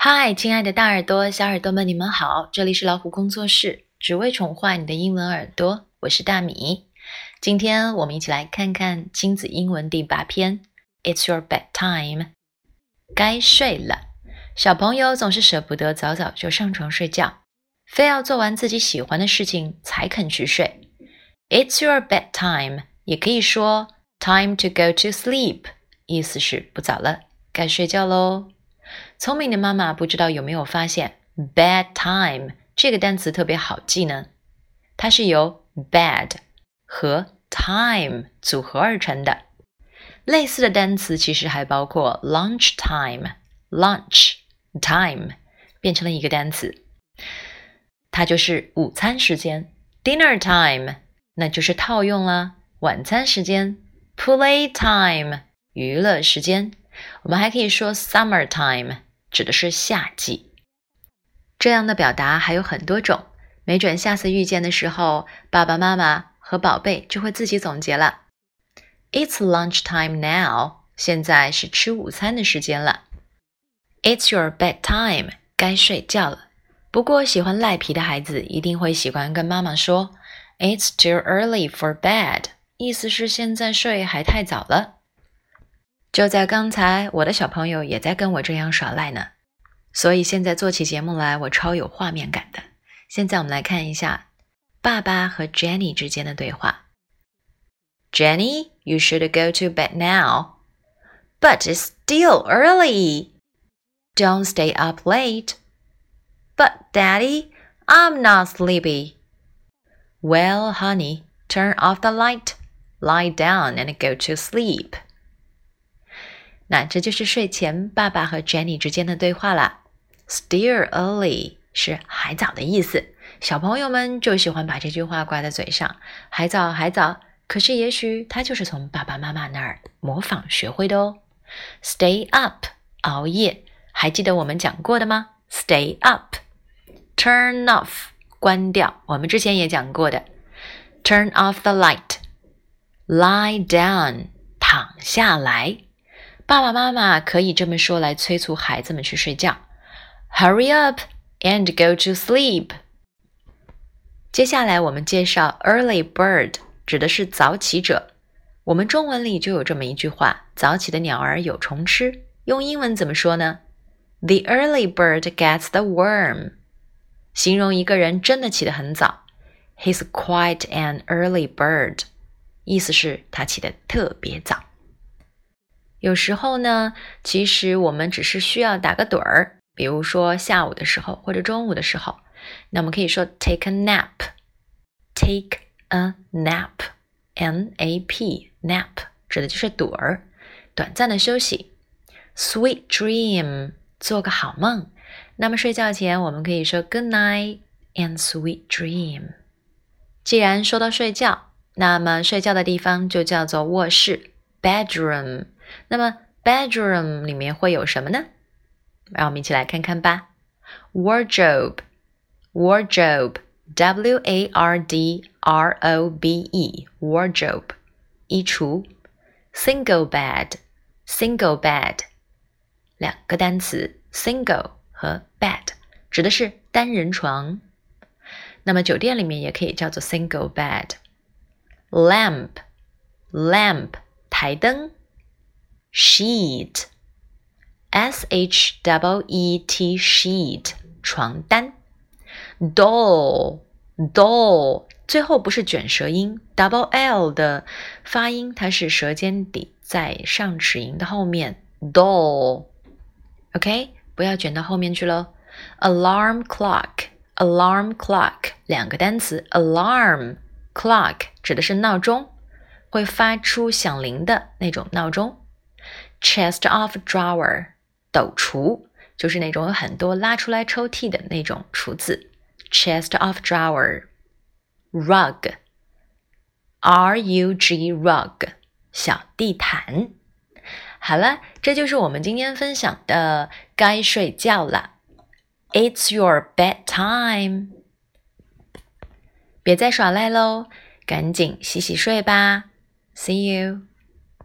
嗨，亲爱的大耳朵、小耳朵们，你们好！这里是老虎工作室，只为宠坏你的英文耳朵。我是大米。今天我们一起来看看亲子英文第八篇。It's your bedtime，该睡了。小朋友总是舍不得早早就上床睡觉，非要做完自己喜欢的事情才肯去睡。It's your bedtime，也可以说 time to go to sleep，意思是不早了，该睡觉喽。聪明的妈妈不知道有没有发现，bad time 这个单词特别好记呢？它是由 bad 和 time 组合而成的。类似的单词其实还包括 lunch time，lunch time 变成了一个单词，它就是午餐时间。dinner time 那就是套用了晚餐时间。play time 娱乐时间。我们还可以说 summer time，指的是夏季。这样的表达还有很多种，没准下次遇见的时候，爸爸妈妈和宝贝就会自己总结了。It's lunch time now，现在是吃午餐的时间了。It's your bedtime，该睡觉了。不过喜欢赖皮的孩子一定会喜欢跟妈妈说，It's too early for bed，意思是现在睡还太早了。就在刚才，我的小朋友也在跟我这样耍赖呢，所以现在做起节目来，我超有画面感的。现在我们来看一下爸爸和 Jenny 之间的对话。Jenny, you should go to bed now, but it's still early. Don't stay up late. But Daddy, I'm not sleepy. Well, honey, turn off the light, lie down, and go to sleep. 那这就是睡前爸爸和 Jenny 之间的对话了。Still early 是还早的意思，小朋友们就喜欢把这句话挂在嘴上，还早还早。可是也许他就是从爸爸妈妈那儿模仿学会的哦。Stay up 熬夜，还记得我们讲过的吗？Stay up，turn off 关掉，我们之前也讲过的。Turn off the light，lie down 躺下来。爸爸妈妈可以这么说来催促孩子们去睡觉：“Hurry up and go to sleep。”接下来我们介绍 “early bird”，指的是早起者。我们中文里就有这么一句话：“早起的鸟儿有虫吃。”用英文怎么说呢？“The early bird gets the worm。”形容一个人真的起得很早，“He's quite an early bird。”意思是他起得特别早。有时候呢，其实我们只是需要打个盹儿，比如说下午的时候或者中午的时候，那我们可以说 take a nap，take a nap，n a p nap 指的就是盹儿，短暂的休息。Sweet dream，做个好梦。那么睡觉前我们可以说 good night and sweet dream。既然说到睡觉，那么睡觉的地方就叫做卧室 bedroom。那么，bedroom 里面会有什么呢？让我们一起来看看吧。Wardrobe，wardrobe，w a r d r o b e，wardrobe，衣橱。Single bed，single bed，两个单词，single 和 bed 指的是单人床。那么酒店里面也可以叫做 single bed。Lamp，lamp，台灯。 Sheet, s h w e t sheet 床单，doll doll 最后不是卷舌音，double l 的发音它是舌尖抵在上齿龈的后面，doll，OK 不要卷到后面去喽。alarm clock alarm clock 两个单词，alarm clock 指的是闹钟，会发出响铃的那种闹钟。Chest of drawer，斗橱就是那种有很多拉出来抽屉的那种橱子。Chest of drawer，rug，r u g rug，小地毯。好了，这就是我们今天分享的该睡觉了。It's your bedtime，别再耍赖喽，赶紧洗洗睡吧。See you。